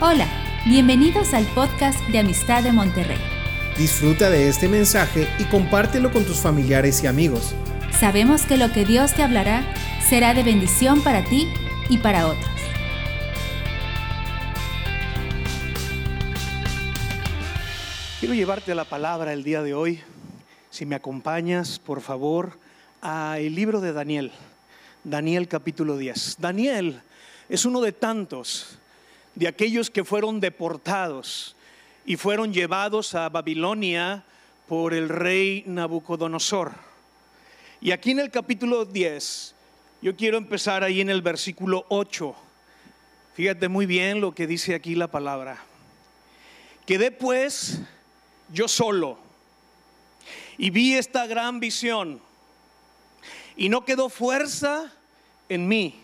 Hola, bienvenidos al podcast de Amistad de Monterrey. Disfruta de este mensaje y compártelo con tus familiares y amigos. Sabemos que lo que Dios te hablará será de bendición para ti y para otros. Quiero llevarte a la palabra el día de hoy. Si me acompañas, por favor, al libro de Daniel. Daniel capítulo 10. Daniel es uno de tantos de aquellos que fueron deportados y fueron llevados a Babilonia por el rey Nabucodonosor. Y aquí en el capítulo 10, yo quiero empezar ahí en el versículo 8. Fíjate muy bien lo que dice aquí la palabra. Quedé pues yo solo y vi esta gran visión y no quedó fuerza en mí.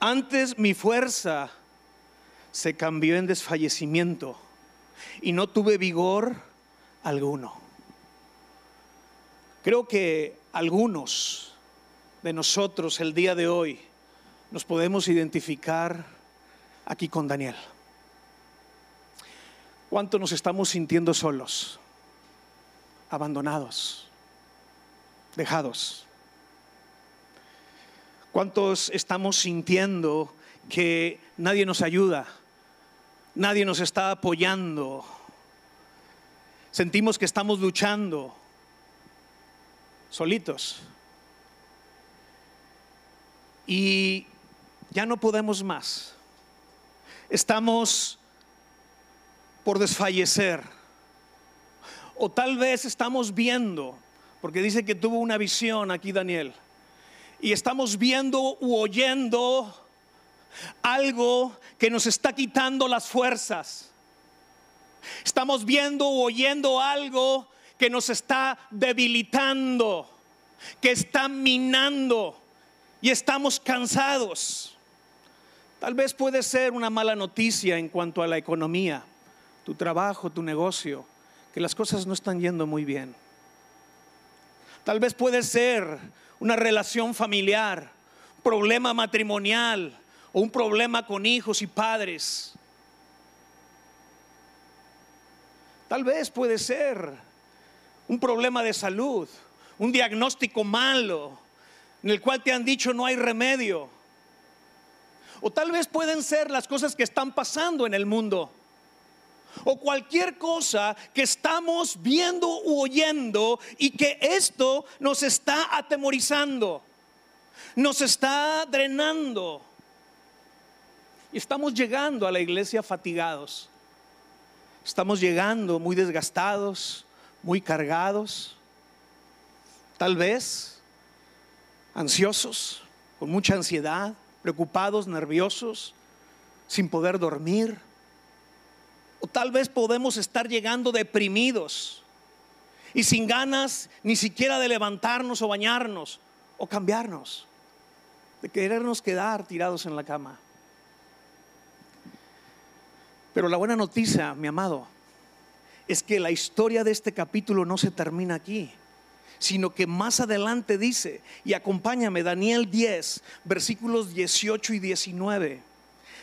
Antes mi fuerza se cambió en desfallecimiento y no tuve vigor alguno. Creo que algunos de nosotros el día de hoy nos podemos identificar aquí con Daniel. ¿Cuánto nos estamos sintiendo solos, abandonados, dejados? ¿Cuántos estamos sintiendo que nadie nos ayuda? Nadie nos está apoyando. Sentimos que estamos luchando solitos. Y ya no podemos más. Estamos por desfallecer. O tal vez estamos viendo, porque dice que tuvo una visión aquí Daniel, y estamos viendo u oyendo algo que nos está quitando las fuerzas. Estamos viendo o oyendo algo que nos está debilitando, que está minando y estamos cansados. Tal vez puede ser una mala noticia en cuanto a la economía, tu trabajo, tu negocio, que las cosas no están yendo muy bien. Tal vez puede ser una relación familiar, problema matrimonial, o un problema con hijos y padres. Tal vez puede ser un problema de salud, un diagnóstico malo en el cual te han dicho no hay remedio. O tal vez pueden ser las cosas que están pasando en el mundo. O cualquier cosa que estamos viendo u oyendo y que esto nos está atemorizando, nos está drenando. Y estamos llegando a la iglesia fatigados. Estamos llegando muy desgastados, muy cargados, tal vez ansiosos, con mucha ansiedad, preocupados, nerviosos, sin poder dormir. O tal vez podemos estar llegando deprimidos y sin ganas ni siquiera de levantarnos o bañarnos o cambiarnos, de querernos quedar tirados en la cama. Pero la buena noticia, mi amado, es que la historia de este capítulo no se termina aquí, sino que más adelante dice, y acompáñame, Daniel 10, versículos 18 y 19.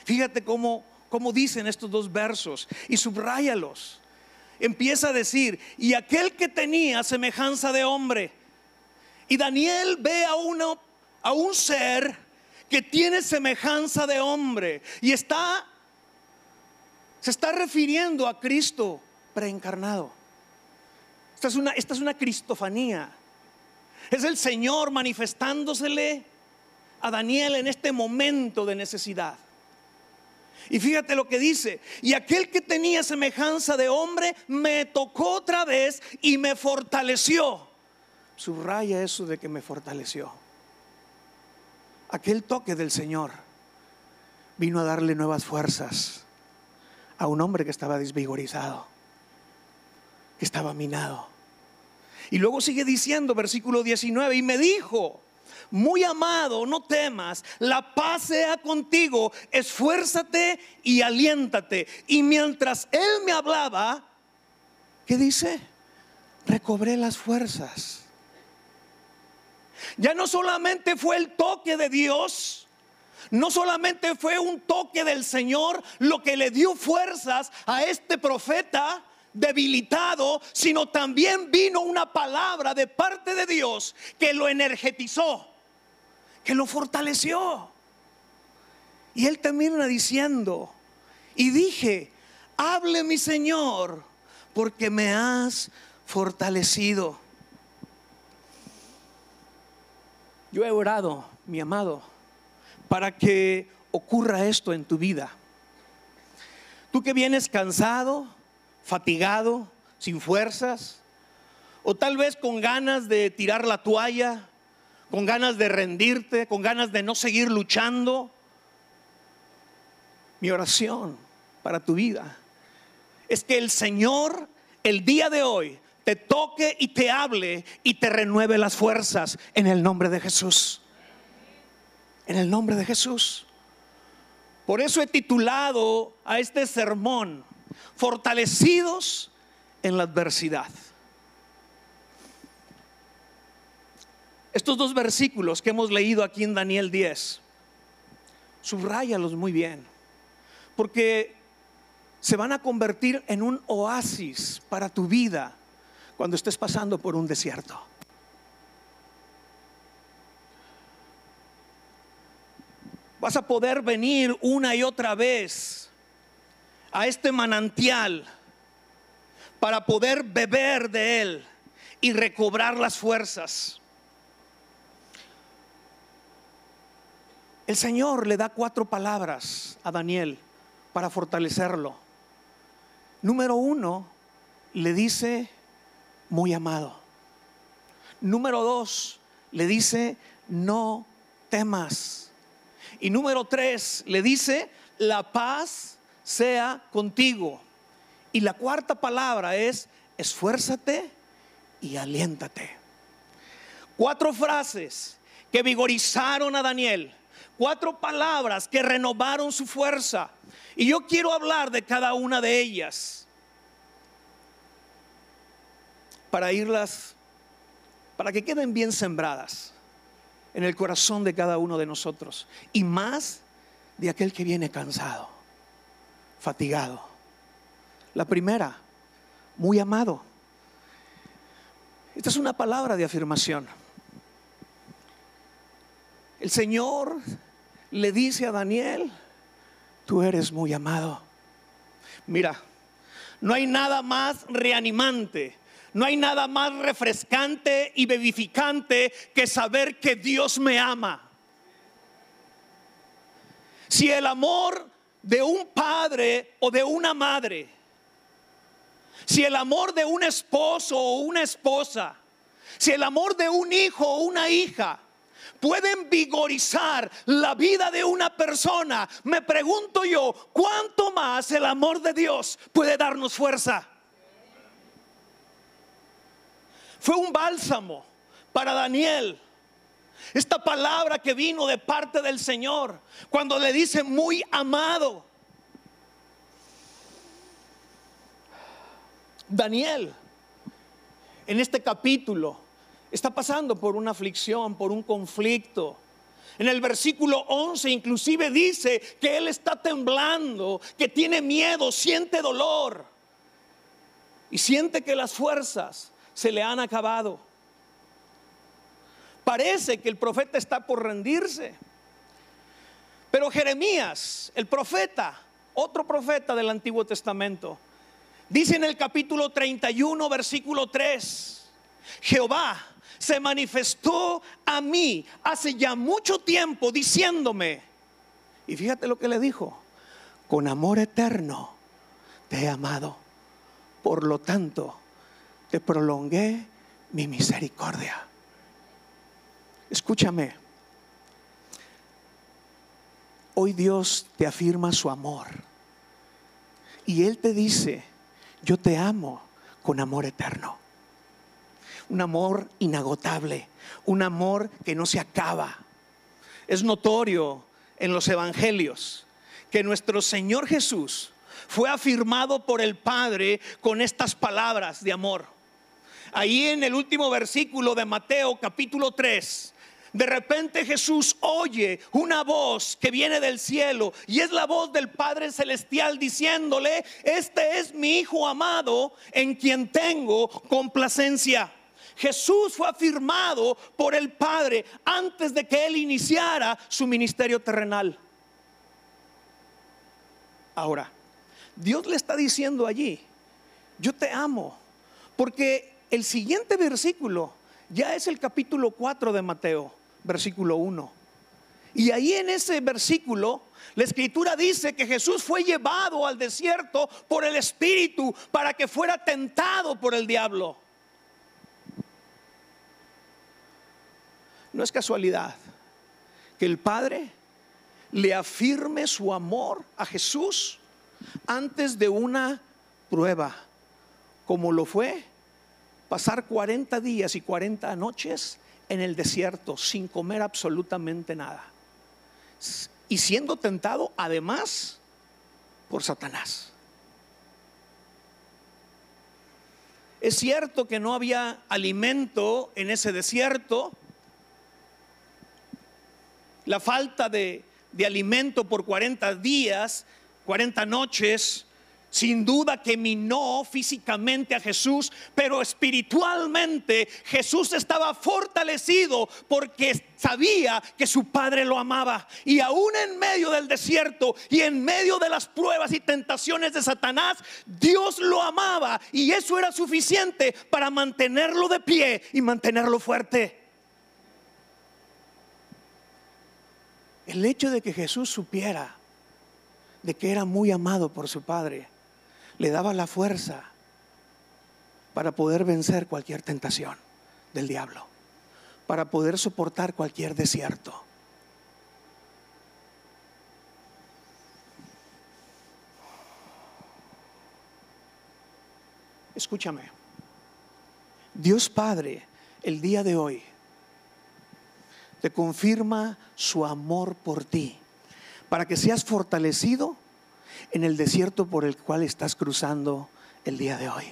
Fíjate cómo, cómo dicen estos dos versos y subráyalos. Empieza a decir, y aquel que tenía semejanza de hombre, y Daniel ve a, uno, a un ser que tiene semejanza de hombre y está se está refiriendo a Cristo preencarnado. Esta es una, esta es una cristofanía. Es el Señor manifestándosele a Daniel en este momento de necesidad. Y fíjate lo que dice, y aquel que tenía semejanza de hombre me tocó otra vez y me fortaleció. Subraya eso de que me fortaleció. Aquel toque del Señor vino a darle nuevas fuerzas a un hombre que estaba desvigorizado, que estaba minado. Y luego sigue diciendo, versículo 19, y me dijo, muy amado, no temas, la paz sea contigo, esfuérzate y aliéntate. Y mientras él me hablaba, ¿qué dice? Recobré las fuerzas. Ya no solamente fue el toque de Dios, no solamente fue un toque del Señor lo que le dio fuerzas a este profeta debilitado, sino también vino una palabra de parte de Dios que lo energetizó, que lo fortaleció. Y él termina diciendo, y dije, hable mi Señor, porque me has fortalecido. Yo he orado, mi amado, para que ocurra esto en tu vida. Tú que vienes cansado, fatigado, sin fuerzas, o tal vez con ganas de tirar la toalla, con ganas de rendirte, con ganas de no seguir luchando. Mi oración para tu vida es que el Señor el día de hoy te toque y te hable y te renueve las fuerzas en el nombre de Jesús. En el nombre de Jesús. Por eso he titulado a este sermón, Fortalecidos en la adversidad. Estos dos versículos que hemos leído aquí en Daniel 10, subrayalos muy bien, porque se van a convertir en un oasis para tu vida cuando estés pasando por un desierto. Vas a poder venir una y otra vez a este manantial para poder beber de él y recobrar las fuerzas. El Señor le da cuatro palabras a Daniel para fortalecerlo. Número uno, le dice, muy amado. Número dos, le dice, no temas. Y número tres, le dice, la paz sea contigo. Y la cuarta palabra es, esfuérzate y aliéntate. Cuatro frases que vigorizaron a Daniel. Cuatro palabras que renovaron su fuerza. Y yo quiero hablar de cada una de ellas. para irlas, para que queden bien sembradas en el corazón de cada uno de nosotros. Y más de aquel que viene cansado, fatigado. La primera, muy amado. Esta es una palabra de afirmación. El Señor le dice a Daniel, tú eres muy amado. Mira, no hay nada más reanimante no hay nada más refrescante y vivificante que saber que Dios me ama. Si el amor de un padre o de una madre, si el amor de un esposo o una esposa, si el amor de un hijo o una hija pueden vigorizar la vida de una persona, me pregunto yo, ¿cuánto más el amor de Dios puede darnos fuerza? Fue un bálsamo para Daniel. Esta palabra que vino de parte del Señor, cuando le dice muy amado. Daniel, en este capítulo, está pasando por una aflicción, por un conflicto. En el versículo 11 inclusive dice que él está temblando, que tiene miedo, siente dolor y siente que las fuerzas se le han acabado. Parece que el profeta está por rendirse. Pero Jeremías, el profeta, otro profeta del Antiguo Testamento, dice en el capítulo 31, versículo 3, Jehová se manifestó a mí hace ya mucho tiempo diciéndome, y fíjate lo que le dijo, con amor eterno te he amado, por lo tanto, prolongué mi misericordia. Escúchame. Hoy Dios te afirma su amor. Y Él te dice, yo te amo con amor eterno. Un amor inagotable, un amor que no se acaba. Es notorio en los evangelios que nuestro Señor Jesús fue afirmado por el Padre con estas palabras de amor. Ahí en el último versículo de Mateo capítulo 3 de repente Jesús oye una voz que viene del cielo y es la voz del Padre Celestial diciéndole, este es mi Hijo amado en quien tengo complacencia. Jesús fue afirmado por el Padre antes de que Él iniciara su ministerio terrenal. Ahora, Dios le está diciendo allí, yo te amo, porque el siguiente versículo ya es el capítulo 4 de Mateo, versículo 1. Y ahí en ese versículo, la escritura dice que Jesús fue llevado al desierto por el Espíritu para que fuera tentado por el diablo. No es casualidad que el Padre le afirme su amor a Jesús antes de una prueba, como lo fue pasar 40 días y 40 noches en el desierto sin comer absolutamente nada. Y siendo tentado además por Satanás. Es cierto que no había alimento en ese desierto. La falta de, de alimento por 40 días, 40 noches, sin duda que minó físicamente a Jesús, pero espiritualmente Jesús estaba fortalecido porque sabía que su Padre lo amaba. Y aún en medio del desierto y en medio de las pruebas y tentaciones de Satanás, Dios lo amaba y eso era suficiente para mantenerlo de pie y mantenerlo fuerte. El hecho de que Jesús supiera de que era muy amado por su Padre le daba la fuerza para poder vencer cualquier tentación del diablo, para poder soportar cualquier desierto. Escúchame, Dios Padre el día de hoy te confirma su amor por ti, para que seas fortalecido en el desierto por el cual estás cruzando el día de hoy.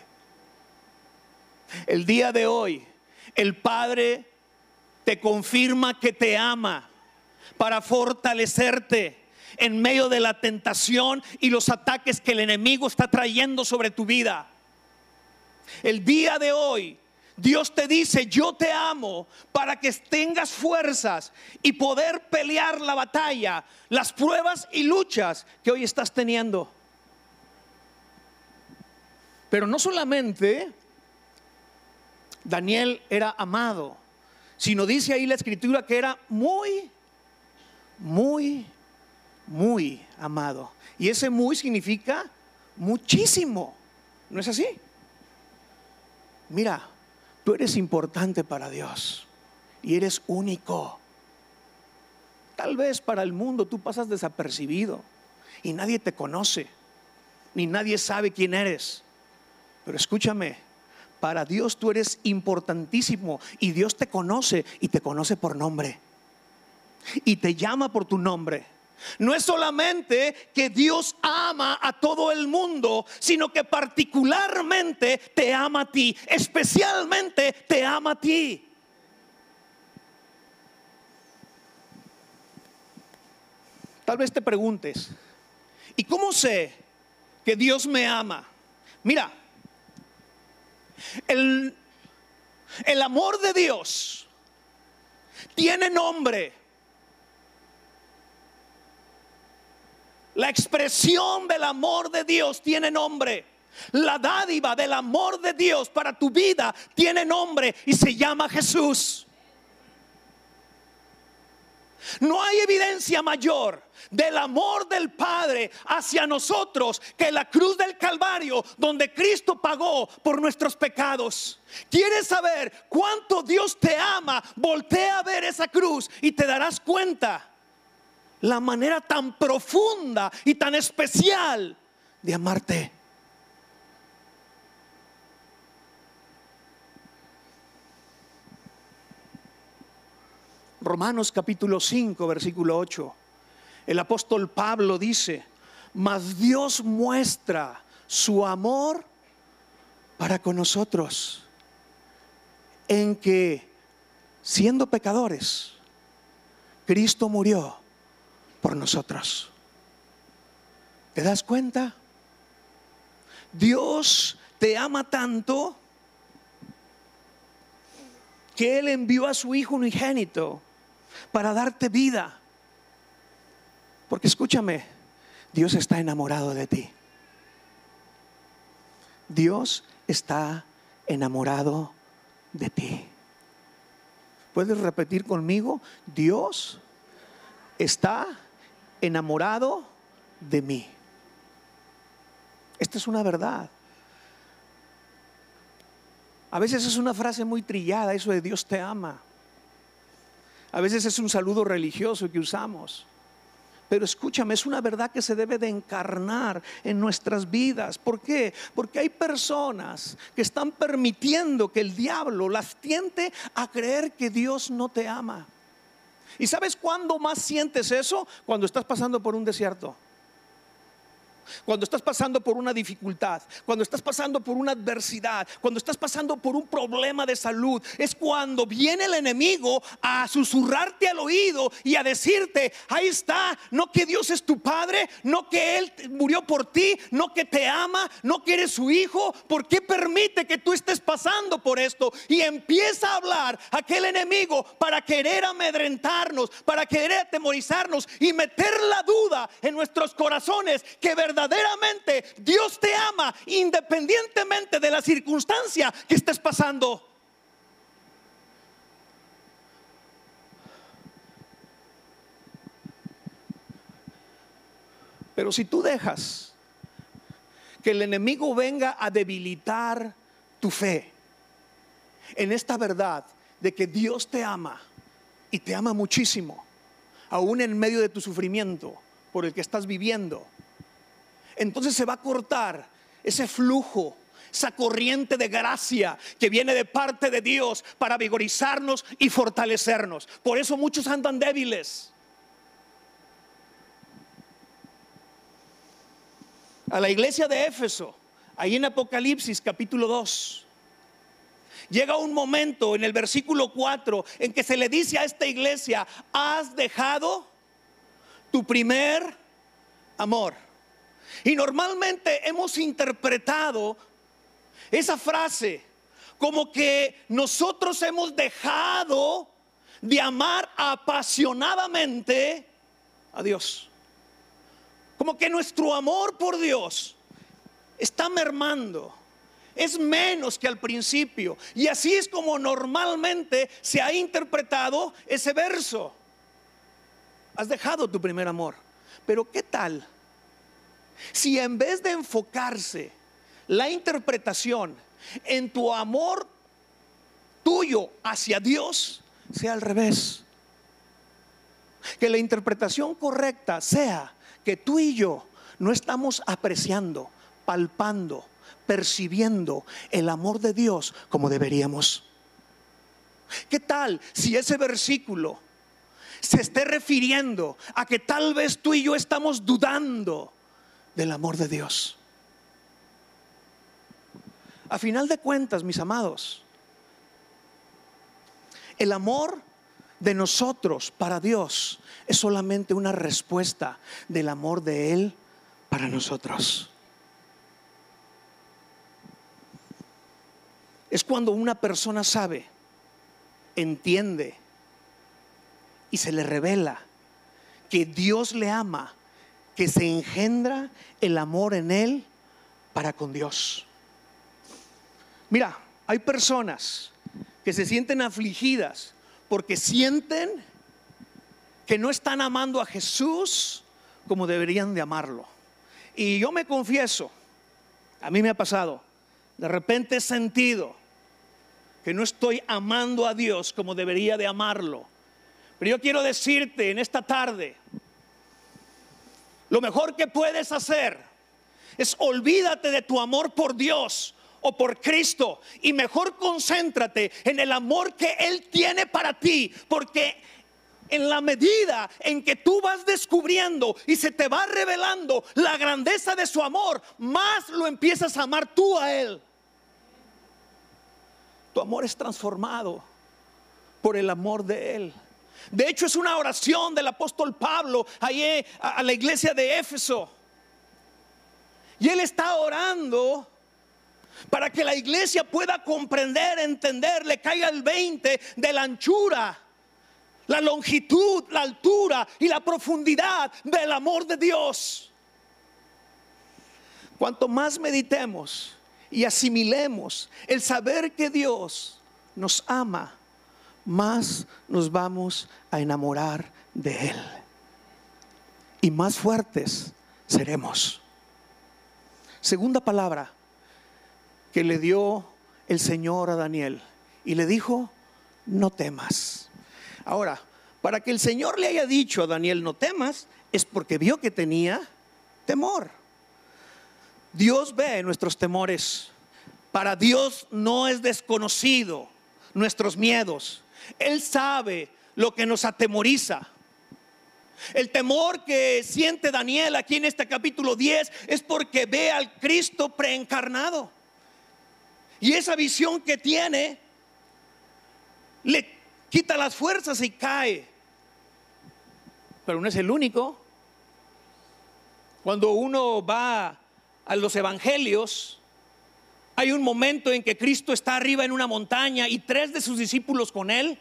El día de hoy, el Padre te confirma que te ama para fortalecerte en medio de la tentación y los ataques que el enemigo está trayendo sobre tu vida. El día de hoy, Dios te dice, yo te amo para que tengas fuerzas y poder pelear la batalla, las pruebas y luchas que hoy estás teniendo. Pero no solamente Daniel era amado, sino dice ahí la escritura que era muy, muy, muy amado. Y ese muy significa muchísimo. ¿No es así? Mira, Tú eres importante para Dios y eres único. Tal vez para el mundo tú pasas desapercibido y nadie te conoce, ni nadie sabe quién eres. Pero escúchame, para Dios tú eres importantísimo y Dios te conoce y te conoce por nombre. Y te llama por tu nombre. No es solamente que Dios ama a todo el mundo, sino que particularmente te ama a ti, especialmente te ama a ti. Tal vez te preguntes, ¿y cómo sé que Dios me ama? Mira, el, el amor de Dios tiene nombre. La expresión del amor de Dios tiene nombre. La dádiva del amor de Dios para tu vida tiene nombre y se llama Jesús. No hay evidencia mayor del amor del Padre hacia nosotros que la cruz del Calvario donde Cristo pagó por nuestros pecados. ¿Quieres saber cuánto Dios te ama? Voltea a ver esa cruz y te darás cuenta la manera tan profunda y tan especial de amarte. Romanos capítulo 5, versículo 8. El apóstol Pablo dice, mas Dios muestra su amor para con nosotros en que, siendo pecadores, Cristo murió por nosotros. ¿Te das cuenta? Dios te ama tanto que Él envió a su Hijo unigénito para darte vida. Porque escúchame, Dios está enamorado de ti. Dios está enamorado de ti. ¿Puedes repetir conmigo? Dios está enamorado de mí. Esta es una verdad. A veces es una frase muy trillada, eso de Dios te ama. A veces es un saludo religioso que usamos. Pero escúchame, es una verdad que se debe de encarnar en nuestras vidas. ¿Por qué? Porque hay personas que están permitiendo que el diablo las tiente a creer que Dios no te ama. ¿Y sabes cuándo más sientes eso? Cuando estás pasando por un desierto cuando estás pasando por una dificultad, cuando estás pasando por una adversidad, cuando estás pasando por un problema de salud, es cuando viene el enemigo a susurrarte al oído y a decirte, ahí está, no que Dios es tu Padre, no que Él murió por ti, no que te ama, no que eres su hijo, ¿por qué permite que tú estés pasando por esto? Y empieza a hablar aquel enemigo para querer amedrentarnos, para querer atemorizarnos y meter la duda en nuestros corazones que verdaderamente verdaderamente Dios te ama independientemente de la circunstancia que estés pasando. Pero si tú dejas que el enemigo venga a debilitar tu fe en esta verdad de que Dios te ama y te ama muchísimo, aún en medio de tu sufrimiento por el que estás viviendo, entonces se va a cortar ese flujo, esa corriente de gracia que viene de parte de Dios para vigorizarnos y fortalecernos. Por eso muchos andan débiles. A la iglesia de Éfeso, ahí en Apocalipsis capítulo 2, llega un momento en el versículo 4 en que se le dice a esta iglesia, has dejado tu primer amor. Y normalmente hemos interpretado esa frase como que nosotros hemos dejado de amar apasionadamente a Dios. Como que nuestro amor por Dios está mermando. Es menos que al principio. Y así es como normalmente se ha interpretado ese verso. Has dejado tu primer amor. Pero ¿qué tal si en vez de enfocarse la interpretación en tu amor tuyo hacia Dios, sea al revés. Que la interpretación correcta sea que tú y yo no estamos apreciando, palpando, percibiendo el amor de Dios como deberíamos. ¿Qué tal si ese versículo se esté refiriendo a que tal vez tú y yo estamos dudando del amor de Dios. A final de cuentas, mis amados, el amor de nosotros para Dios es solamente una respuesta del amor de Él para nosotros. Es cuando una persona sabe, entiende y se le revela que Dios le ama que se engendra el amor en él para con Dios. Mira, hay personas que se sienten afligidas porque sienten que no están amando a Jesús como deberían de amarlo. Y yo me confieso, a mí me ha pasado, de repente he sentido que no estoy amando a Dios como debería de amarlo. Pero yo quiero decirte en esta tarde, lo mejor que puedes hacer es olvídate de tu amor por Dios o por Cristo y mejor concéntrate en el amor que Él tiene para ti, porque en la medida en que tú vas descubriendo y se te va revelando la grandeza de su amor, más lo empiezas a amar tú a Él. Tu amor es transformado por el amor de Él. De hecho, es una oración del apóstol Pablo ahí a la iglesia de Éfeso. Y él está orando para que la iglesia pueda comprender, entender, le caiga el 20 de la anchura, la longitud, la altura y la profundidad del amor de Dios. Cuanto más meditemos y asimilemos el saber que Dios nos ama, más nos vamos a enamorar de Él. Y más fuertes seremos. Segunda palabra que le dio el Señor a Daniel. Y le dijo, no temas. Ahora, para que el Señor le haya dicho a Daniel, no temas, es porque vio que tenía temor. Dios ve nuestros temores. Para Dios no es desconocido nuestros miedos. Él sabe lo que nos atemoriza. El temor que siente Daniel aquí en este capítulo 10 es porque ve al Cristo preencarnado. Y esa visión que tiene le quita las fuerzas y cae. Pero no es el único. Cuando uno va a los evangelios, hay un momento en que Cristo está arriba en una montaña y tres de sus discípulos con él,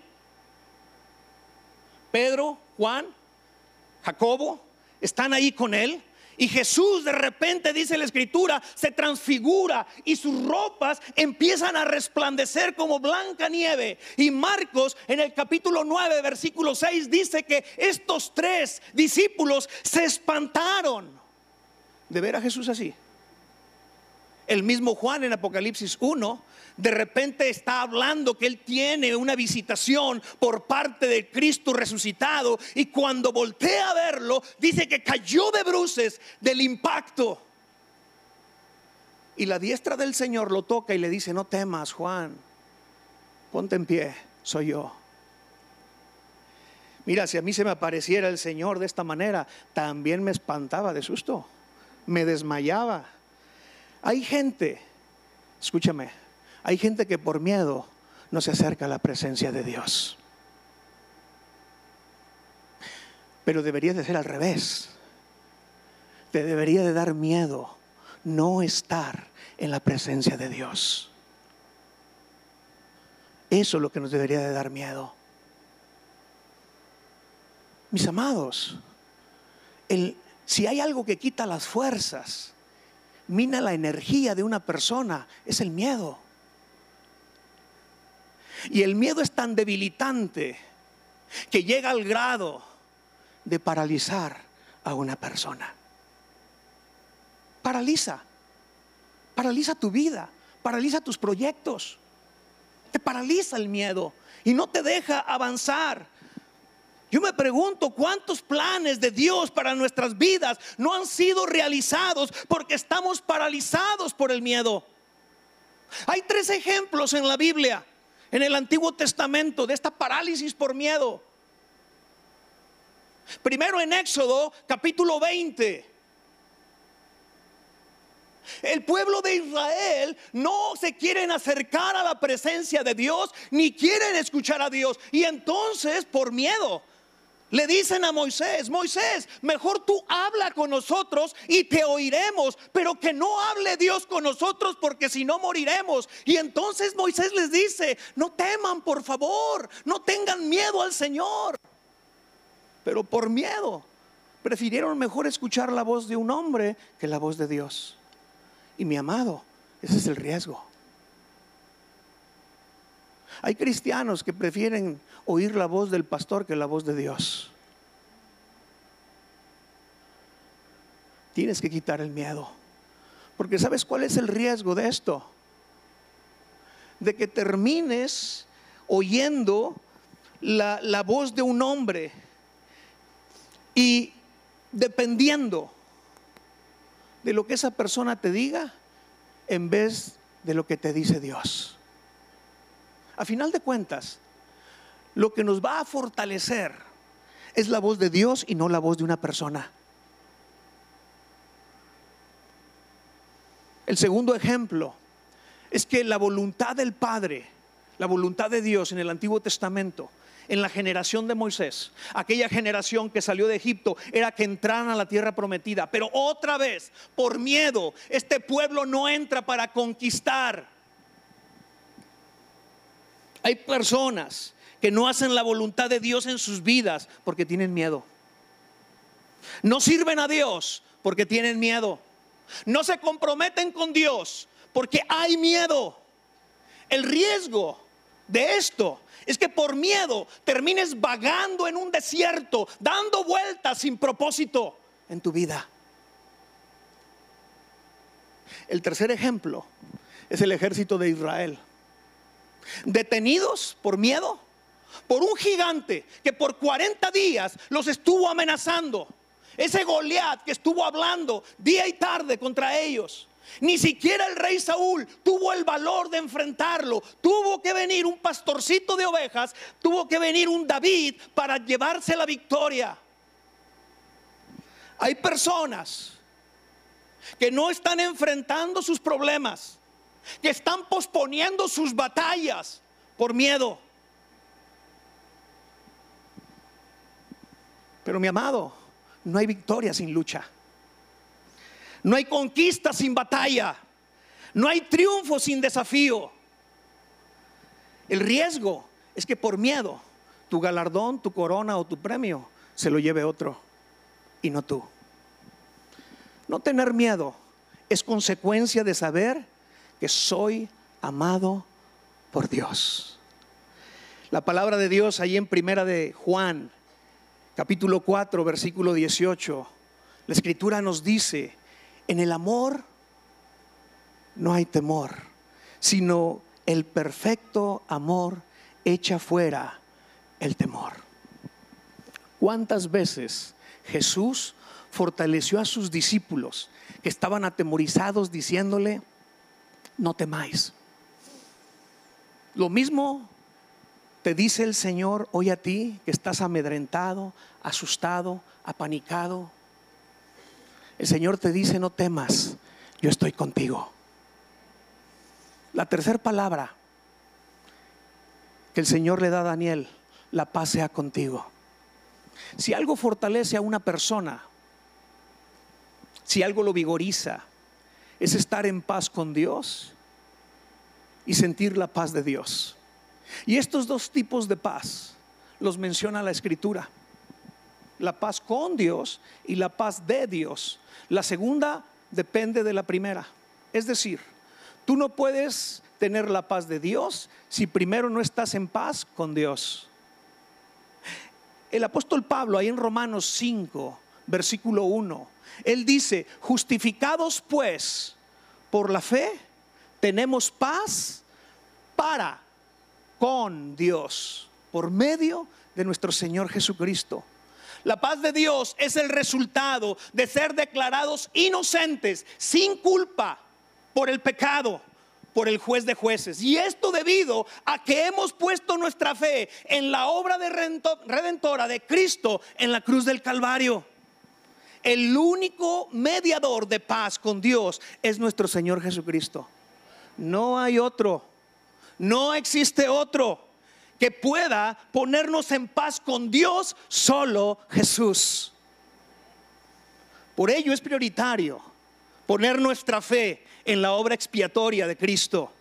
Pedro, Juan, Jacobo, están ahí con él. Y Jesús de repente, dice la escritura, se transfigura y sus ropas empiezan a resplandecer como blanca nieve. Y Marcos en el capítulo 9, versículo 6 dice que estos tres discípulos se espantaron de ver a Jesús así. El mismo Juan en Apocalipsis 1 de repente está hablando que él tiene una visitación por parte de Cristo resucitado y cuando voltea a verlo dice que cayó de bruces del impacto. Y la diestra del Señor lo toca y le dice, no temas Juan, ponte en pie, soy yo. Mira, si a mí se me apareciera el Señor de esta manera, también me espantaba de susto, me desmayaba. Hay gente, escúchame, hay gente que por miedo no se acerca a la presencia de Dios. Pero debería de ser al revés. Te debería de dar miedo no estar en la presencia de Dios. Eso es lo que nos debería de dar miedo. Mis amados, si hay algo que quita las fuerzas, mina la energía de una persona, es el miedo. Y el miedo es tan debilitante que llega al grado de paralizar a una persona. Paraliza, paraliza tu vida, paraliza tus proyectos. Te paraliza el miedo y no te deja avanzar. Yo me pregunto cuántos planes de Dios para nuestras vidas no han sido realizados porque estamos paralizados por el miedo. Hay tres ejemplos en la Biblia en el Antiguo Testamento de esta parálisis por miedo. Primero en Éxodo capítulo 20. El pueblo de Israel no se quieren acercar a la presencia de Dios ni quieren escuchar a Dios. Y entonces por miedo le dicen a Moisés, Moisés, mejor tú habla con nosotros y te oiremos, pero que no hable Dios con nosotros porque si no moriremos. Y entonces Moisés les dice, no teman por favor, no tengan miedo al Señor. Pero por miedo prefirieron mejor escuchar la voz de un hombre que la voz de Dios. Y mi amado, ese es el riesgo. Hay cristianos que prefieren oír la voz del pastor que la voz de Dios. Tienes que quitar el miedo. Porque ¿sabes cuál es el riesgo de esto? De que termines oyendo la, la voz de un hombre y dependiendo de lo que esa persona te diga en vez de lo que te dice Dios. A final de cuentas, lo que nos va a fortalecer es la voz de Dios y no la voz de una persona. El segundo ejemplo es que la voluntad del Padre, la voluntad de Dios en el Antiguo Testamento, en la generación de Moisés, aquella generación que salió de Egipto, era que entraran a la tierra prometida. Pero otra vez, por miedo, este pueblo no entra para conquistar. Hay personas que no hacen la voluntad de Dios en sus vidas porque tienen miedo. No sirven a Dios porque tienen miedo. No se comprometen con Dios porque hay miedo. El riesgo de esto es que por miedo termines vagando en un desierto, dando vueltas sin propósito en tu vida. El tercer ejemplo es el ejército de Israel. Detenidos por miedo, por un gigante que por 40 días los estuvo amenazando. Ese Goliat que estuvo hablando día y tarde contra ellos. Ni siquiera el rey Saúl tuvo el valor de enfrentarlo. Tuvo que venir un pastorcito de ovejas, tuvo que venir un David para llevarse la victoria. Hay personas que no están enfrentando sus problemas, que están posponiendo sus batallas por miedo. Pero mi amado, no hay victoria sin lucha. No hay conquista sin batalla. No hay triunfo sin desafío. El riesgo es que por miedo tu galardón, tu corona o tu premio se lo lleve otro y no tú. No tener miedo es consecuencia de saber que soy amado por Dios. La palabra de Dios ahí en primera de Juan, capítulo 4, versículo 18, la escritura nos dice, en el amor no hay temor, sino el perfecto amor echa fuera el temor. ¿Cuántas veces Jesús fortaleció a sus discípulos que estaban atemorizados diciéndole, no temáis? Lo mismo te dice el Señor hoy a ti que estás amedrentado, asustado, apanicado, el Señor te dice, no temas, yo estoy contigo. La tercera palabra que el Señor le da a Daniel, la paz sea contigo. Si algo fortalece a una persona, si algo lo vigoriza, es estar en paz con Dios y sentir la paz de Dios. Y estos dos tipos de paz los menciona la Escritura la paz con Dios y la paz de Dios. La segunda depende de la primera. Es decir, tú no puedes tener la paz de Dios si primero no estás en paz con Dios. El apóstol Pablo, ahí en Romanos 5, versículo 1, él dice, justificados pues por la fe, tenemos paz para con Dios por medio de nuestro Señor Jesucristo. La paz de Dios es el resultado de ser declarados inocentes, sin culpa, por el pecado, por el juez de jueces. Y esto debido a que hemos puesto nuestra fe en la obra de redentora de Cristo en la cruz del Calvario. El único mediador de paz con Dios es nuestro Señor Jesucristo. No hay otro. No existe otro que pueda ponernos en paz con Dios, solo Jesús. Por ello es prioritario poner nuestra fe en la obra expiatoria de Cristo.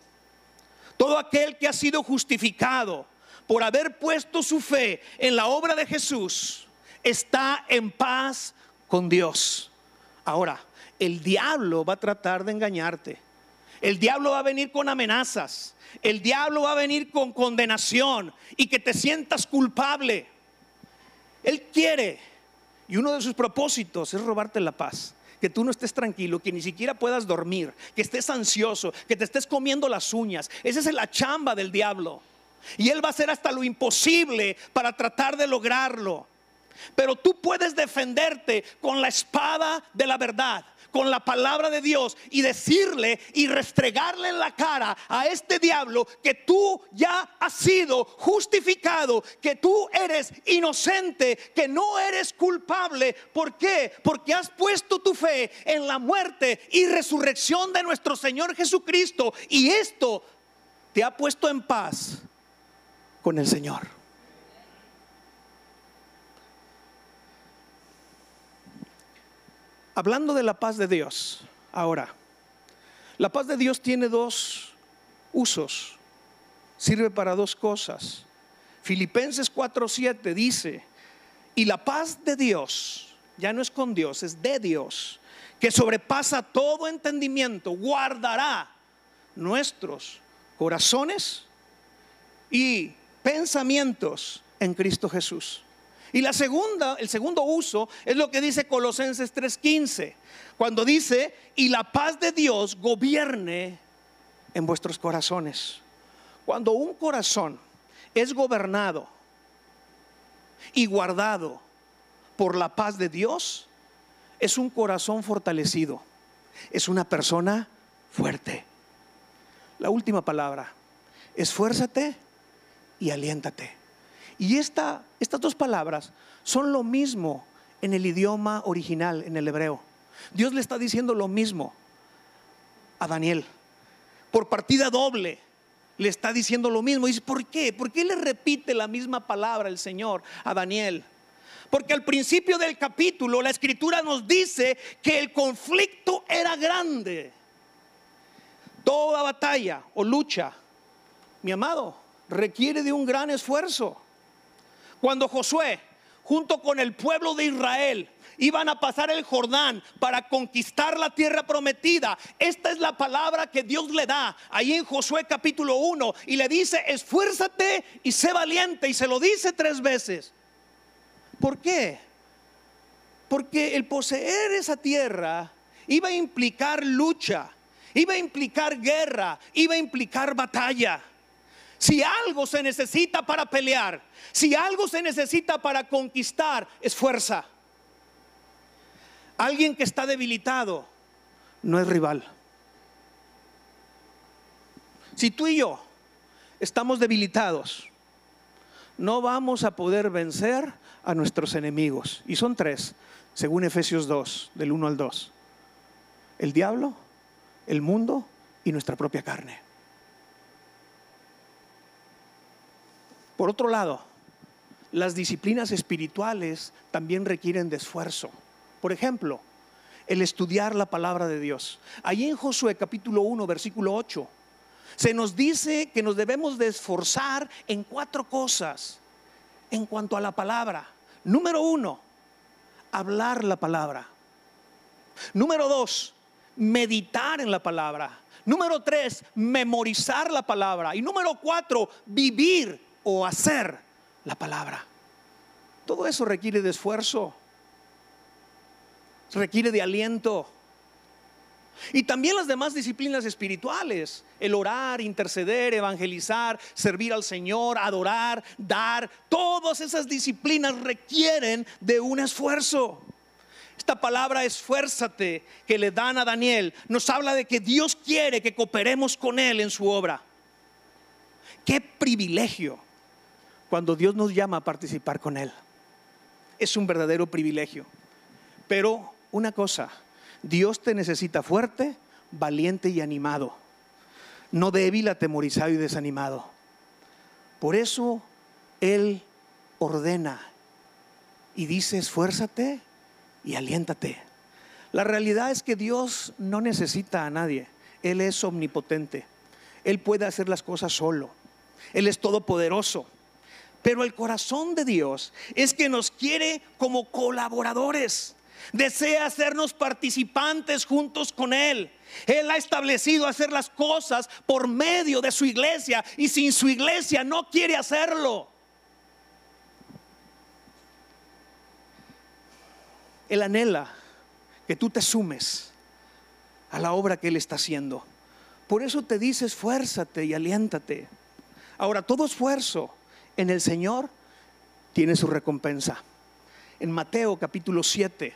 Todo aquel que ha sido justificado por haber puesto su fe en la obra de Jesús está en paz con Dios. Ahora, el diablo va a tratar de engañarte. El diablo va a venir con amenazas el diablo va a venir con condenación y que te sientas culpable. Él quiere, y uno de sus propósitos es robarte la paz. Que tú no estés tranquilo, que ni siquiera puedas dormir, que estés ansioso, que te estés comiendo las uñas. Esa es la chamba del diablo. Y él va a hacer hasta lo imposible para tratar de lograrlo. Pero tú puedes defenderte con la espada de la verdad con la palabra de Dios y decirle y restregarle en la cara a este diablo que tú ya has sido justificado, que tú eres inocente, que no eres culpable. ¿Por qué? Porque has puesto tu fe en la muerte y resurrección de nuestro Señor Jesucristo y esto te ha puesto en paz con el Señor. Hablando de la paz de Dios, ahora, la paz de Dios tiene dos usos, sirve para dos cosas. Filipenses 4:7 dice, y la paz de Dios, ya no es con Dios, es de Dios, que sobrepasa todo entendimiento, guardará nuestros corazones y pensamientos en Cristo Jesús. Y la segunda, el segundo uso es lo que dice Colosenses 3:15, cuando dice, "Y la paz de Dios gobierne en vuestros corazones." Cuando un corazón es gobernado y guardado por la paz de Dios, es un corazón fortalecido, es una persona fuerte. La última palabra, esfuérzate y aliéntate. Y esta, estas dos palabras son lo mismo en el idioma original, en el hebreo. Dios le está diciendo lo mismo a Daniel. Por partida doble le está diciendo lo mismo. Y dice, ¿por qué? ¿Por qué le repite la misma palabra el Señor a Daniel? Porque al principio del capítulo la escritura nos dice que el conflicto era grande. Toda batalla o lucha, mi amado, requiere de un gran esfuerzo. Cuando Josué, junto con el pueblo de Israel, iban a pasar el Jordán para conquistar la tierra prometida. Esta es la palabra que Dios le da ahí en Josué capítulo 1 y le dice, esfuérzate y sé valiente y se lo dice tres veces. ¿Por qué? Porque el poseer esa tierra iba a implicar lucha, iba a implicar guerra, iba a implicar batalla. Si algo se necesita para pelear, si algo se necesita para conquistar, es fuerza. Alguien que está debilitado no es rival. Si tú y yo estamos debilitados, no vamos a poder vencer a nuestros enemigos. Y son tres, según Efesios 2, del 1 al 2. El diablo, el mundo y nuestra propia carne. Por otro lado, las disciplinas espirituales también requieren de esfuerzo. Por ejemplo, el estudiar la palabra de Dios. Allí en Josué capítulo 1, versículo 8, se nos dice que nos debemos de esforzar en cuatro cosas en cuanto a la palabra. Número uno, hablar la palabra. Número dos, meditar en la palabra. Número tres, memorizar la palabra. Y número cuatro, vivir o hacer la palabra. Todo eso requiere de esfuerzo, requiere de aliento. Y también las demás disciplinas espirituales, el orar, interceder, evangelizar, servir al Señor, adorar, dar, todas esas disciplinas requieren de un esfuerzo. Esta palabra esfuérzate que le dan a Daniel nos habla de que Dios quiere que cooperemos con Él en su obra. Qué privilegio cuando Dios nos llama a participar con Él. Es un verdadero privilegio. Pero una cosa, Dios te necesita fuerte, valiente y animado, no débil, atemorizado y desanimado. Por eso Él ordena y dice, esfuérzate y aliéntate. La realidad es que Dios no necesita a nadie. Él es omnipotente. Él puede hacer las cosas solo. Él es todopoderoso. Pero el corazón de Dios es que nos quiere como colaboradores desea hacernos participantes juntos con Él. Él ha establecido hacer las cosas por medio de su iglesia y sin su iglesia no quiere hacerlo. Él anhela que tú te sumes a la obra que Él está haciendo. Por eso te dice esfuérzate y aliéntate. Ahora, todo esfuerzo en el Señor tiene su recompensa. En Mateo capítulo 7,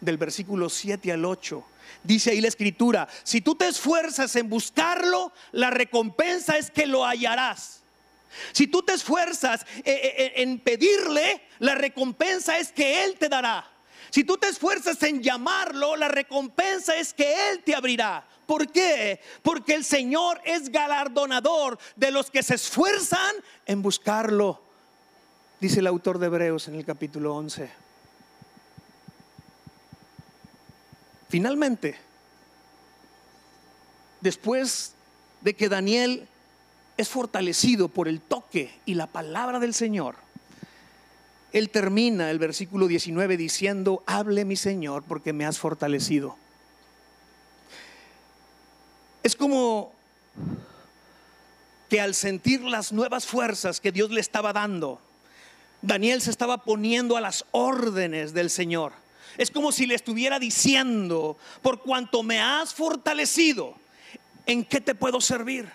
del versículo 7 al 8. Dice ahí la escritura, si tú te esfuerzas en buscarlo, la recompensa es que lo hallarás. Si tú te esfuerzas eh, eh, eh, en pedirle, la recompensa es que Él te dará. Si tú te esfuerzas en llamarlo, la recompensa es que Él te abrirá. ¿Por qué? Porque el Señor es galardonador de los que se esfuerzan en buscarlo. Dice el autor de Hebreos en el capítulo 11. Finalmente, después de que Daniel es fortalecido por el toque y la palabra del Señor, él termina el versículo 19 diciendo, hable mi Señor porque me has fortalecido. Es como que al sentir las nuevas fuerzas que Dios le estaba dando, Daniel se estaba poniendo a las órdenes del Señor. Es como si le estuviera diciendo, por cuanto me has fortalecido, ¿en qué te puedo servir?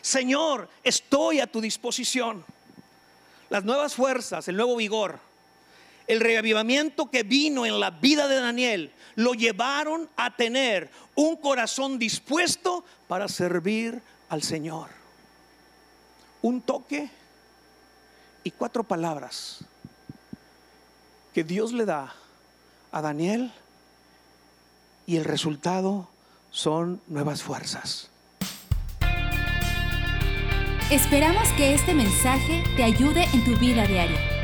Señor, estoy a tu disposición. Las nuevas fuerzas, el nuevo vigor, el reavivamiento que vino en la vida de Daniel, lo llevaron a tener un corazón dispuesto para servir al Señor. Un toque y cuatro palabras que Dios le da a Daniel y el resultado son nuevas fuerzas. Esperamos que este mensaje te ayude en tu vida diaria.